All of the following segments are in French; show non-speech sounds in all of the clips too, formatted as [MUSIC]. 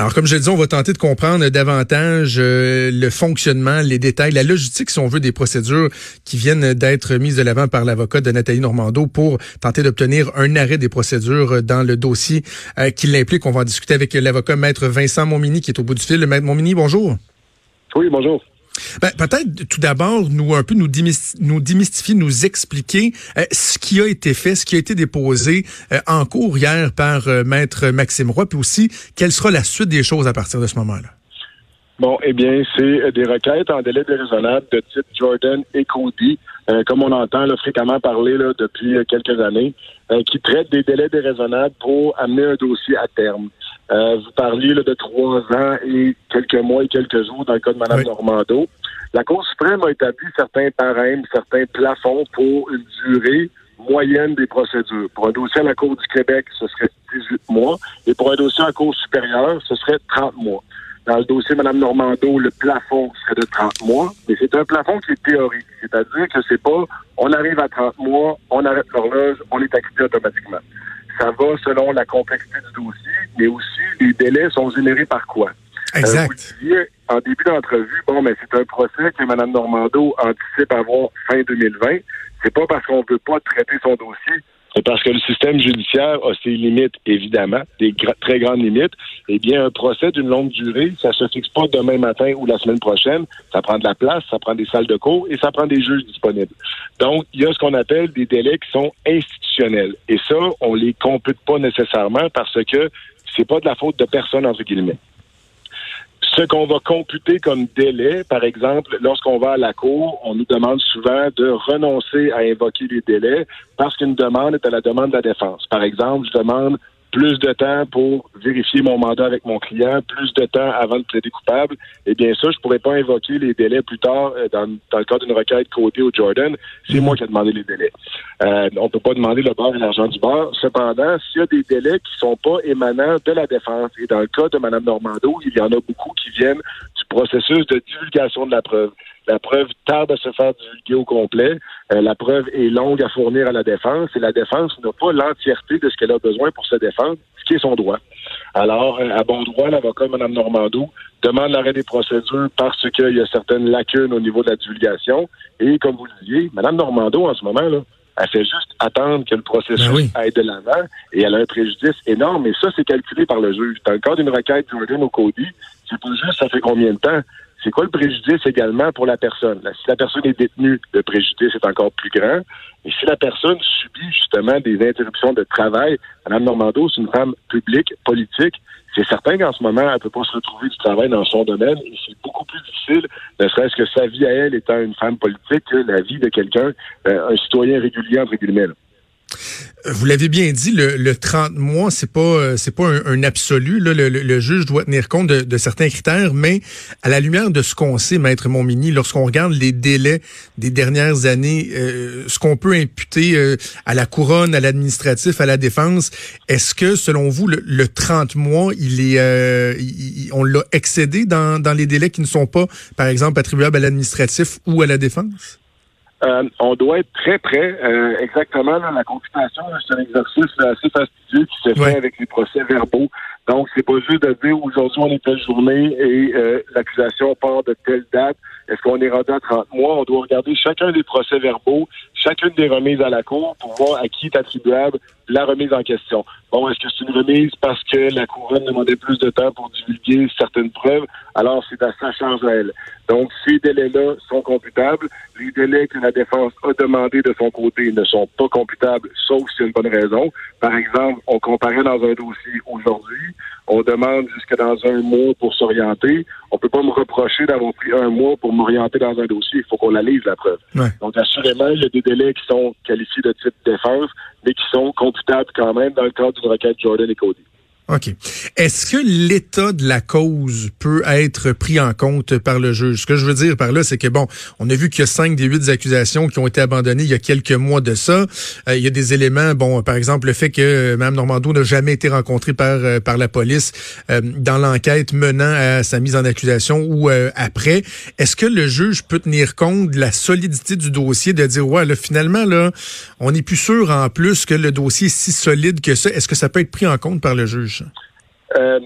Alors, comme je le dis, on va tenter de comprendre davantage euh, le fonctionnement, les détails, la logistique, si on veut, des procédures qui viennent d'être mises de l'avant par l'avocat de Nathalie Normando pour tenter d'obtenir un arrêt des procédures dans le dossier euh, qui l'implique. On va en discuter avec l'avocat Maître Vincent Montmini qui est au bout du fil. Maître Montmini, bonjour. Oui, bonjour. Ben, peut-être tout d'abord nous un peu nous, nous démystifier, nous expliquer euh, ce qui a été fait, ce qui a été déposé euh, en cours hier par euh, maître Maxime Roy, puis aussi quelle sera la suite des choses à partir de ce moment-là? Bon, eh bien, c'est des requêtes en délai déraisonnable de type Jordan et Cody, comme on entend fréquemment parler là, depuis quelques années, qui traitent des délais déraisonnables pour amener un dossier à terme. Euh, vous parliez de trois ans et quelques mois et quelques jours dans le cas de Mme Normando. La Cour suprême a établi certains parèmes, certains plafonds pour une durée moyenne des procédures. Pour un dossier à la Cour du Québec, ce serait 18 mois, et pour un dossier à la Cour supérieure, ce serait 30 mois. Dans le dossier Mme Normando, le plafond serait de 30 mois, mais c'est un plafond qui est théorique. C'est-à-dire que c'est pas on arrive à 30 mois, on arrête l'horloge, on est acquitté automatiquement. Ça va selon la complexité du dossier, mais aussi les délais sont générés par quoi? Euh, exact. en début d'entrevue, bon, mais c'est un procès que Mme Normando anticipe avoir fin 2020. C'est pas parce qu'on ne veut pas traiter son dossier c'est parce que le système judiciaire a ses limites, évidemment, des très grandes limites. Eh bien, un procès d'une longue durée, ça se fixe pas demain matin ou la semaine prochaine. Ça prend de la place, ça prend des salles de cours et ça prend des juges disponibles. Donc, il y a ce qu'on appelle des délais qui sont institutionnels. Et ça, on les compute pas nécessairement parce que c'est pas de la faute de personne, entre guillemets ce qu'on va computer comme délai, par exemple, lorsqu'on va à la cour, on nous demande souvent de renoncer à invoquer les délais parce qu'une demande est à la demande de la défense. Par exemple, je demande plus de temps pour vérifier mon mandat avec mon client, plus de temps avant de plaider coupable, et bien ça, je pourrais pas invoquer les délais plus tard euh, dans, dans le cadre d'une requête côté au Jordan. C'est moi qui ai demandé les délais. Euh, on peut pas demander le bar et l'argent du bar. Cependant, s'il y a des délais qui sont pas émanants de la défense, et dans le cas de Mme Normando, il y en a beaucoup qui viennent processus de divulgation de la preuve. La preuve tarde à se faire divulguer au complet. Euh, la preuve est longue à fournir à la défense et la défense n'a pas l'entièreté de ce qu'elle a besoin pour se défendre, ce qui est son droit. Alors, euh, à bon droit, l'avocat Mme Normando demande l'arrêt des procédures parce qu'il y a certaines lacunes au niveau de la divulgation. Et comme vous le disiez, Mme Normando, en ce moment, là, elle fait juste attendre que le processus ben aille de l'avant et elle a un préjudice énorme. Et ça, c'est calculé par le juge. Dans le cas d'une requête Jordan au Cody, c'est pas juste ça fait combien de temps? C'est quoi le préjudice également pour la personne? si la personne est détenue, le préjudice est encore plus grand. Et si la personne subit justement des interruptions de travail, Mme Normando, c'est une femme publique, politique, c'est certain qu'en ce moment, elle ne peut pas se retrouver du travail dans son domaine c'est beaucoup plus difficile, ne serait-ce que sa vie à elle étant une femme politique, que la vie de quelqu'un, euh, un citoyen régulier, entre guillemets. Vous l'avez bien dit, le, le 30 mois, c'est pas euh, c'est pas un, absolu. le, le, juge doit tenir compte de, certains critères, mais à la lumière de ce qu'on sait, maître Montmini, lorsqu'on regarde les délais des dernières années, euh, ce qu'on peut imputer euh, à la couronne, à l'administratif, à la défense, est-ce que selon vous, le, 30 mois, il est on l'a excédé dans, dans les délais qui ne sont pas, par exemple, attribuables à l'administratif ou à la défense? Euh, on doit être très près. Euh, exactement, la computation, c'est un exercice assez fastidieux qui se fait avec les procès verbaux. Donc, c'est pas juste de dire aujourd'hui on est telle journée et euh, l'accusation part de telle date. Est-ce qu'on est rendu à 30 mois? On doit regarder chacun des procès verbaux, chacune des remises à la Cour pour voir à qui est attribuable la remise en question. Bon, est-ce que c'est une remise parce que la couronne demandait plus de temps pour divulguer certaines preuves? Alors, c'est à sa charge à elle. Donc, ces délais-là sont computables. Les délais que la défense a demandé de son côté ne sont pas computables, sauf s'il y a une bonne raison. Par exemple, on comparait dans un dossier aujourd'hui, on demande jusque dans un mois pour s'orienter. On peut pas me reprocher d'avoir pris un mois pour m'orienter dans un dossier. Il faut qu'on la lise, la preuve. Donc, assurément, il y a des délais qui sont qualifiés de type défense, mais qui sont computables quand même dans le cadre d'une requête Jordan et Cody. OK. Est-ce que l'état de la cause peut être pris en compte par le juge? Ce que je veux dire par là, c'est que, bon, on a vu qu'il y a cinq des huit accusations qui ont été abandonnées il y a quelques mois de ça. Euh, il y a des éléments, bon, par exemple, le fait que euh, Mme Normando n'a jamais été rencontrée par, euh, par la police dans l'enquête menant à sa mise en accusation ou après. Est-ce que le juge peut tenir compte de la solidité du dossier, de dire, ouais, là, finalement, là, on n'est plus sûr en plus que le dossier est si solide que ça? Est-ce que ça peut être pris en compte par le juge? Euh,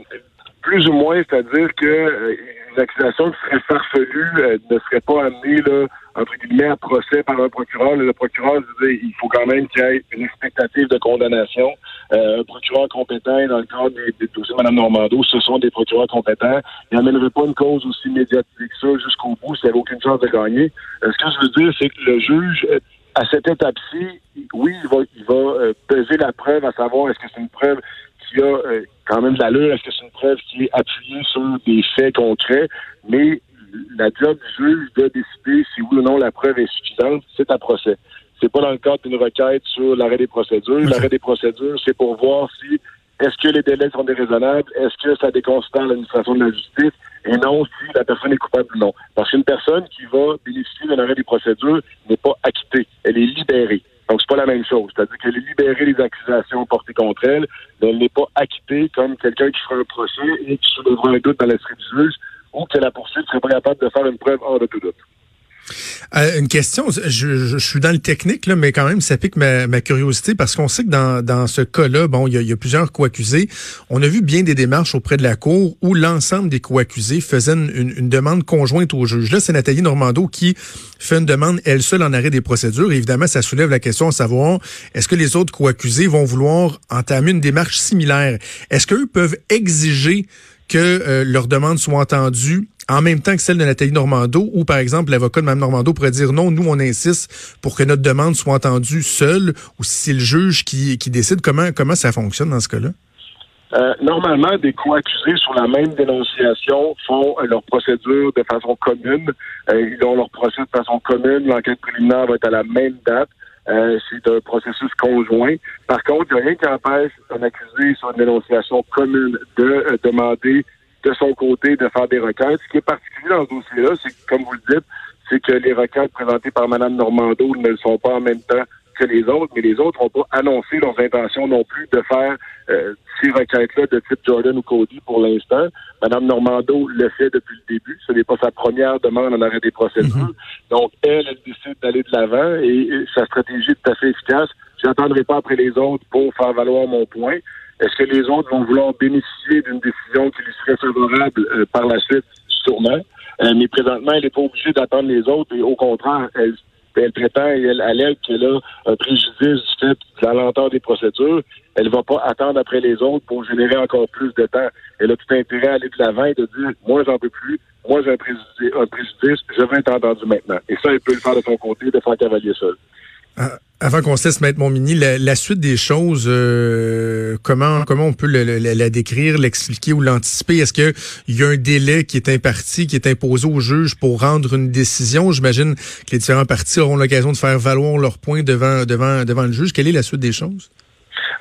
plus ou moins, c'est-à-dire que euh, une accusation qui serait farfelue euh, ne serait pas amenée là, entre guillemets à procès par un procureur. Le procureur dit il faut quand même qu'il y ait une expectative de condamnation. un procureur compétent dans le cadre des, dossiers de Mme Normando, ce sont des procureurs compétents. Il n'amènerait pas une cause aussi médiatique que ça jusqu'au bout s'il n'y avait aucune chance de gagner. ce que je veux dire, c'est que le juge à cette étape-ci, oui, il va, il va peser la preuve à savoir est-ce que c'est une preuve qui a euh, quand même de l'allure. Est-ce que c'est une preuve qui est appuyée sur des faits concrets? Mais la job du juge de décider si oui ou non la preuve est suffisante, c'est un procès. C'est pas dans le cadre d'une requête sur l'arrêt des procédures. L'arrêt des procédures, c'est pour voir si est-ce que les délais sont déraisonnables, est-ce que ça déconsidère l'administration de la justice, et non si la personne est coupable ou non. Parce qu'une personne qui va bénéficier d'un arrêt des procédures n'est pas acquittée, elle est libérée. Donc, c'est pas la même chose. C'est-à-dire qu'elle est libérée des accusations portées contre elle, mais elle n'est pas acquittée comme quelqu'un qui fera un procès et qui soulèvera un doute dans l'esprit du juge ou que la poursuite serait pas capable de faire une preuve hors de tout doute. Euh, une question, je, je, suis dans le technique, là, mais quand même, ça pique ma, ma curiosité parce qu'on sait que dans, dans ce cas-là, bon, il y y a, plusieurs co-accusés. On a vu bien des démarches auprès de la Cour où l'ensemble des co-accusés faisaient une, une, demande conjointe au juge. Là, c'est Nathalie Normando qui fait une demande, elle seule, en arrêt des procédures. évidemment, ça soulève la question à savoir, est-ce que les autres co-accusés vont vouloir entamer une démarche similaire? Est-ce qu'eux peuvent exiger que euh, leurs demandes soient entendues en même temps que celle de Nathalie Normando, ou par exemple l'avocat de Mme Normando pourrait dire non, nous on insiste pour que notre demande soit entendue seule, ou si c'est le juge qui, qui décide, comment, comment ça fonctionne dans ce cas-là? Euh, normalement, des co-accusés sur la même dénonciation font euh, leur procédure de façon commune. Euh, ils ont leur procès de façon commune. L'enquête préliminaire va être à la même date. c'est un processus conjoint. Par contre, il n'y a rien qui empêche un accusé sur une dénonciation commune de demander de son côté de faire des requêtes. Ce qui est particulier dans ce dossier-là, c'est que, comme vous le dites, c'est que les requêtes présentées par Mme Normando ne le sont pas en même temps que les autres, mais les autres n'ont pas annoncé leurs intentions non plus de faire euh, ces requêtes-là de type Jordan ou Cody pour l'instant. Mme Normando le fait depuis le début. Ce n'est pas sa première demande en arrêt des procédures. Mm-hmm. Donc, elle, elle décide d'aller de l'avant et, sa stratégie est tout à fait efficace. Je n'attendrai pas après les autres pour faire valoir mon point. Est-ce que les autres vont vouloir bénéficier d'une décision qui lui serait favorable euh, par la suite? Sûrement. Euh, mais présentement, elle n'est pas obligée d'attendre les autres et au contraire, elle, elle prétend et elle allègue qu'elle a un préjudice du fait de la lenteur des procédures. Elle ne va pas attendre après les autres pour générer encore plus de temps. Elle a tout intérêt à aller de l'avant et de dire moi j'en peux plus, moi j'ai un préjudice, un préjudice, je veux être entendu maintenant. Et ça, elle peut le faire de son côté, de faire cavalier seul. Ah, avant qu'on se laisse mettre mon mini, la, suite des choses, euh, comment comment on peut la décrire, l'expliquer ou l'anticiper? Est-ce qu'il y a un délai qui est imparti, qui est imposé au juge pour rendre une décision? J'imagine que les différents partis auront l'occasion de faire valoir leurs points devant devant devant le juge. Quelle est la suite des choses?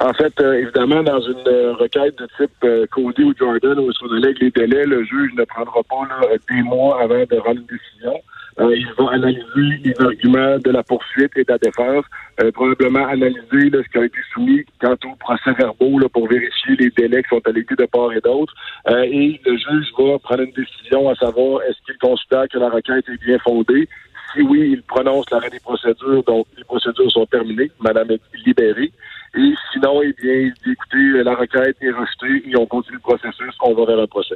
En fait, euh, évidemment, dans une euh, requête de type Cody ou Jordan, où on lègue les délais, le juge ne prendra pas des mois avant de rendre une décision. Euh, il va analyser les arguments de la poursuite et de la défense, euh, probablement analyser ce qui a été soumis quant au procès verbaux là, pour vérifier les délais qui sont allégués de part et d'autre. Euh, et le juge va prendre une décision à savoir est-ce qu'il considère que la requête est bien fondée. Si oui, il prononce l'arrêt des procédures, donc les procédures sont terminées, madame est libérée. Et sinon, eh bien, il dit écoutez, la requête est rejetée et on continue le processus, on va vers un procès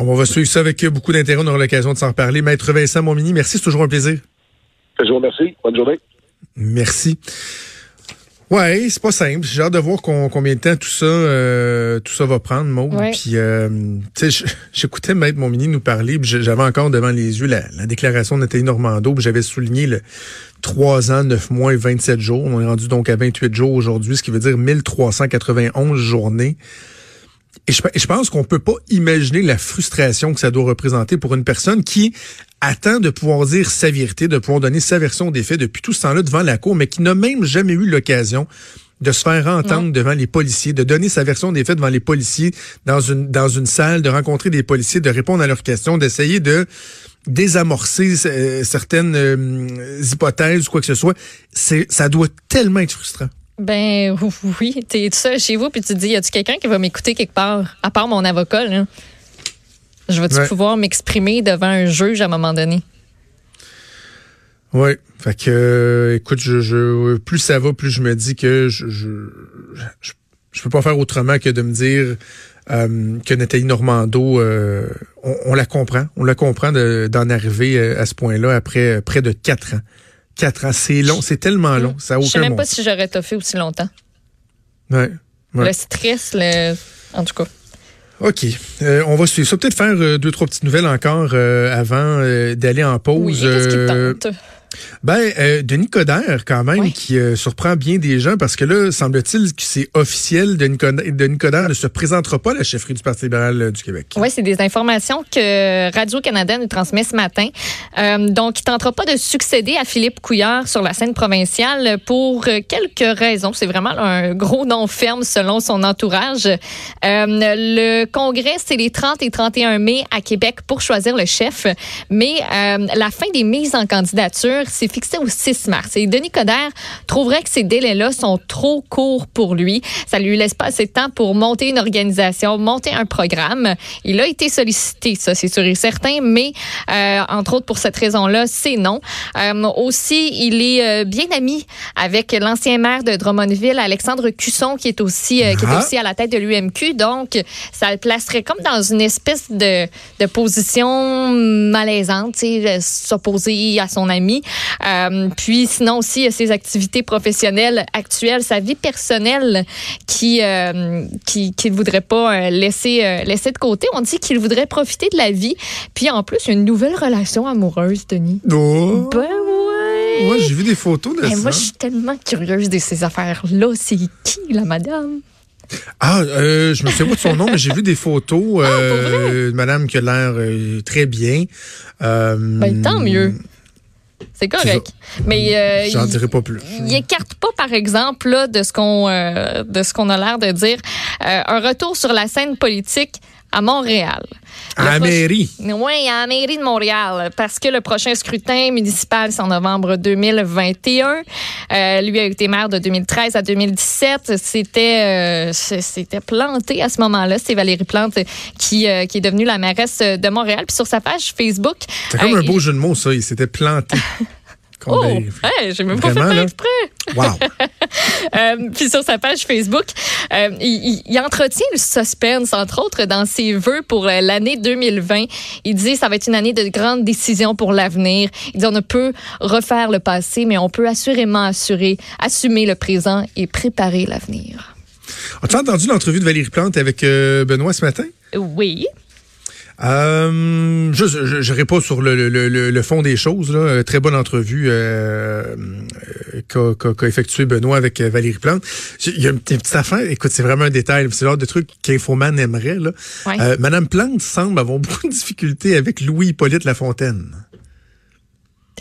on va suivre ça avec beaucoup d'intérêt. On aura l'occasion de s'en reparler. Maître Vincent Montmini, merci. C'est toujours un plaisir. Je vous remercie. Bonne journée. Merci. Ouais, c'est pas simple. J'ai hâte de voir combien de temps tout ça, euh, tout ça va prendre, Maud. Puis, euh, tu sais, j'écoutais Maître Montmini nous parler, j'avais encore devant les yeux la, déclaration de Nathalie Normando, j'avais souligné le 3 ans, 9 mois et 27 jours. On est rendu donc à 28 jours aujourd'hui, ce qui veut dire 1391 journées. Et je, pense qu'on peut pas imaginer la frustration que ça doit représenter pour une personne qui attend de pouvoir dire sa vérité, de pouvoir donner sa version des faits depuis tout ce temps-là devant la cour, mais qui n'a même jamais eu l'occasion de se faire entendre devant les policiers, de donner sa version des faits devant les policiers dans une dans une salle, de rencontrer des policiers, de répondre à leurs questions, d'essayer de désamorcer euh, certaines euh, hypothèses ou quoi que ce soit. C'est ça doit tellement être frustrant. Ben [LAUGHS] oui, t'es tout seul chez vous puis tu te dis, y a-tu quelqu'un qui va m'écouter quelque part, à part mon avocat là? Je vais-tu pouvoir m'exprimer devant un juge à un moment donné? Oui. Fait que, euh, écoute, je, je, plus ça va, plus je me dis que je, je, je, peux pas faire autrement que de me dire euh, que Nathalie Normando, euh, on, la comprend, on la comprend d'en arriver à ce point-là après près de quatre ans. Quatre ans, c'est long, c'est tellement long, ça a aucun Je sais même pas si j'aurais toffé aussi longtemps. Ouais. Le stress, le... en tout cas. OK. on va suivre ça. Peut-être faire deux, trois petites nouvelles encore avant d'aller en pause. Oui, qu'est-ce qui tente? Ben, euh, Denis Coderre, quand même, qui euh, surprend bien des gens parce que là, semble-t-il que c'est officiel, Denis Coderre, Denis Coderre ne se présentera pas à la chefferie du Parti libéral euh, du Québec. Oui, c'est des informations que Radio-Canada nous transmet ce matin. donc, il ne tentera pas de succéder à Philippe Couillard sur la scène provinciale pour quelques raisons. C'est vraiment un gros nom ferme selon son entourage. le congrès, c'est les 30 et 31 mai à Québec pour choisir le chef, mais la fin des mises en candidature c'est fixé au 6 mars. Et Denis Coderre trouverait que ces délais-là sont trop courts pour lui. Ça lui laisse pas assez de temps pour monter une organisation, monter un programme. Il a été sollicité, ça c'est sûr et certain, mais euh, entre autres pour cette raison-là, c'est non. Euh, aussi, il est euh, bien ami avec l'ancien maire de Drummondville, Alexandre Cusson, qui est aussi qui est ah. aussi à la tête de l'UMQ. Donc, ça le placerait comme dans une espèce de, de position malaisante, s'opposer à son ami. Euh, puis sinon aussi, il y a ses activités professionnelles actuelles, sa vie personnelle qui euh, qui qu'il voudrait pas euh, laisser euh, laisser de côté. On dit qu'il voudrait profiter de la vie. Puis en plus, une nouvelle relation amoureuse, Denis. Oh. Ben ouais. Moi, j'ai vu des photos de ça. Moi, je suis tellement curieuse de ces affaires-là. C'est qui, la madame? Ah, euh, je me souviens pas de son nom, mais j'ai vu des photos. Ah, euh, madame qui a l'air très bien. ben, tant mieux. C'est correct. Mais euh, j'en dirai pas plus. Il écarte pas, par exemple, là, de ce qu'on euh, de ce qu'on a l'air de dire, euh, un retour sur la scène politique à Montréal. À la mairie. Oui, à la mairie de Montréal, parce que le prochain scrutin municipal, c'est en novembre 2021. Euh, lui a été maire de 2013 à 2017. C'était euh, c'était planté à ce moment-là. C'est Valérie Plante qui, euh, qui est devenue la mairesse de Montréal. Puis sur sa page Facebook... C'est comme un beau jeu de mots, ça. Il s'était planté. [LAUGHS] Oh, j'ai même pas fait exprès. Wow. [LAUGHS] euh, puis sur sa page Facebook, euh, il, il, entretient le suspense, entre autres, dans ses vœux pour euh, l'année 2020. Il dit ça va être une année de grandes décisions pour l'avenir. Il dit on ne peut refaire le passé, mais on peut assurément assurer, assumer le présent et préparer l'avenir. As-tu entendu l'entrevue de Valérie Plante avec euh, Benoît ce matin? Oui. Euh, je n'irai pas sur le, le, le, fond des choses. Là. Euh, très bonne entrevue euh, euh qu'a effectué Benoît avec euh, Valérie Plante. Il y a une, petite affaire. Écoute, c'est vraiment un détail. C'est le genre de truc qu'Infoman aimerait. Là. Madame Plante semble avoir [LAUGHS] beaucoup de difficultés avec Louis-Hippolyte Lafontaine.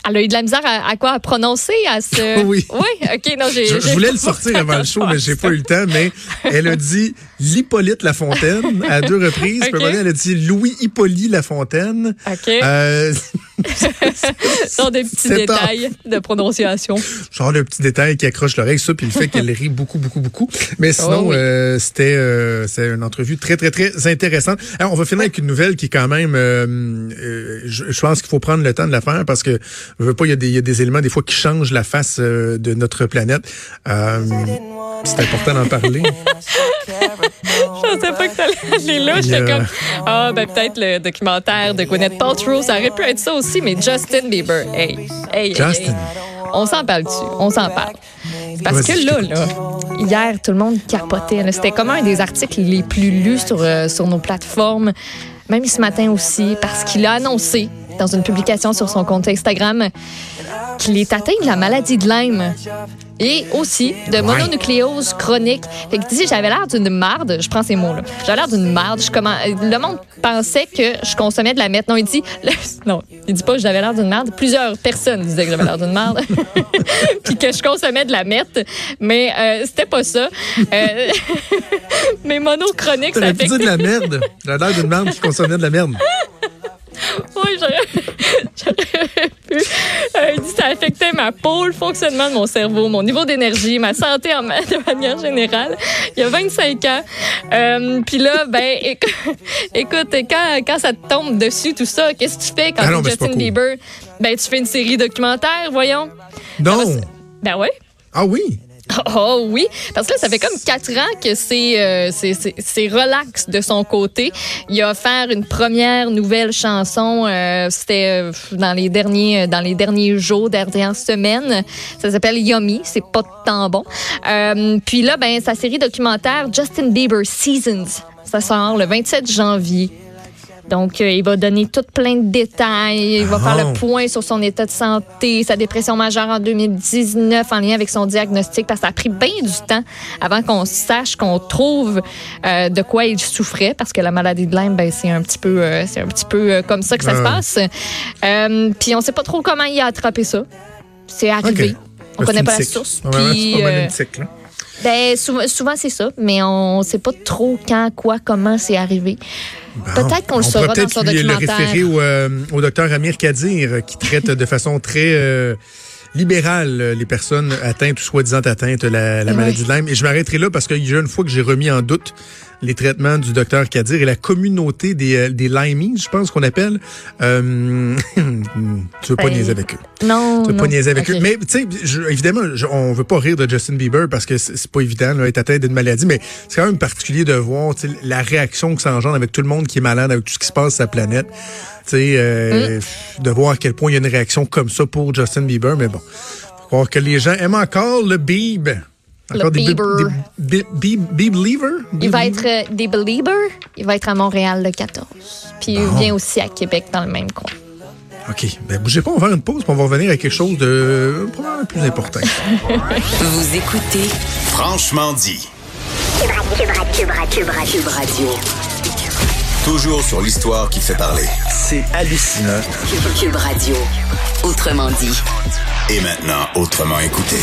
Elle a eu de la misère à, quoi? À prononcer à ce. [LAUGHS] oui. Oui, ok, non, j'ai. Je, voulais le sortir avant le show, mais j'ai pas eu le temps. Mais elle a dit l'Hippolyte Lafontaine à deux reprises. [LAUGHS] Okay. elle a dit Louis Hippolyte Lafontaine. Ok. Euh, [LAUGHS] Genre des petits détails de prononciation. Genre de petits détails qui accrochent l'oreille, ça, puis le fait qu'elle rit beaucoup, beaucoup, beaucoup. Mais sinon, oh euh, c'était euh, c'est une entrevue très, très, très intéressante. Alors, on va finir avec une nouvelle qui est quand même, euh, euh je, je, pense qu'il faut prendre le temps de la faire parce que je veux pas, il y, a des, il y a des éléments des fois qui changent la face euh, de notre planète. C'est important d'en parler. [LAUGHS] je pensais pas que t'allais aller là. J'étais comme, ah, ben peut-être le documentaire de Gwyneth Paltrow, ça aurait pu être ça aussi, mais Justin Bieber, hey, hey, Justin. On s'en parle dessus, on s'en parle. Parce que là, là, hier, tout le monde capotait. C'était comme un des articles les plus lus sur, euh, sur nos plateformes, même ce matin aussi, parce qu'il a annoncé dans une publication sur son compte Instagram qu'il est atteint de la maladie de Lyme. Et aussi de mononucléose chronique. Fait que si j'avais l'air d'une marde, je prends ces mots-là. J'avais l'air d'une marde. Je comment, le monde pensait que je consommais de la meth. Non, il dit, [LAUGHS] non, il dit pas que j'avais l'air d'une marde. Plusieurs personnes disaient que j'avais l'air d'une marde, [LAUGHS] puis que je consommais de la meth, mais euh, c'était pas ça. Euh, [LAUGHS] mais monochronique, ça fait. de la merde. J'avais l'air d'une marde qui consommait de la merde. Oui, j'aurais pu. Euh, il dit ça affectait ma peau, le fonctionnement de mon cerveau, mon niveau d'énergie, ma santé en, [LAUGHS] de manière générale. Il y a 25 ans. Euh, Puis là, ben, [LAUGHS] écoute, quand, quand ça te tombe dessus, tout ça, qu'est-ce que tu fais quand ah tu Justin Bieber? Ben, tu fais une série documentaire, voyons. Non. Ben ouais. Ah oui. Oh oui, parce que là, ça fait comme quatre ans que euh, c'est c'est relax de son côté. Il a offert une première nouvelle chanson, euh, c'était euh, dans les derniers dans les derniers jours, dernières semaines. Ça s'appelle Yummy, c'est pas tant bon. puis là, ben sa série documentaire Justin Bieber Seasons, ça sort le 27 janvier. Donc, euh, il va donner tout plein de détails. Il va faire le ah. point sur son état de santé, sa dépression majeure en 2019 en lien avec son diagnostic, parce que ça a pris bien du temps avant qu'on sache, qu'on trouve euh, de quoi il souffrait, parce que la maladie de Lyme, ben, c'est un petit peu, euh, c'est un petit peu comme ça que ça se passe. puis on sait pas trop comment il a attrapé ça. C'est arrivé. On connaît pas la source. puis, ben, souvent, souvent c'est ça, mais on sait pas trop quand, quoi, comment c'est arrivé. Peut-être qu'on le saura dans son documentaire. le référer au, euh, au docteur Amir Kadir, qui traite de façon très euh, libérale les personnes atteintes ou soi-disant atteintes de la, la maladie de Lyme. Et je m'arrêterai là parce qu'il y a une fois que j'ai remis en doute les traitements du docteur Kadir et la communauté des, euh, des Limeys, je pense qu'on appelle. Euh, [LAUGHS] tu veux pas ben, niaiser avec eux. Non. Tu veux pas niaiser avec eux. Mais, tu sais, évidemment, on veut pas rire de Justin Bieber parce que c'est pas évident, là, être atteint d'une maladie, mais c'est quand même particulier de voir la réaction que ça engendre avec tout le monde qui est malade, avec tout ce qui se passe sur la planète. Tu sais, euh, mm. de voir à quel point il y a une réaction comme ça pour Justin Bieber, mais bon. Faut croire que les gens aiment encore le Bieb. Encore des Bieber. Il va être euh, des Belieber. Il va être à Montréal le 14. Puis il vient aussi à Québec dans le même coin. OK. Ben, bougez pas, on va faire une pause, puis on va revenir à quelque chose de probablement plus important. Vous écoutez Franchement dit. Cube Radio. Toujours sur l'histoire qui fait parler. C'est hallucinant. Cube Radio. Autrement dit. Et maintenant, autrement écouté.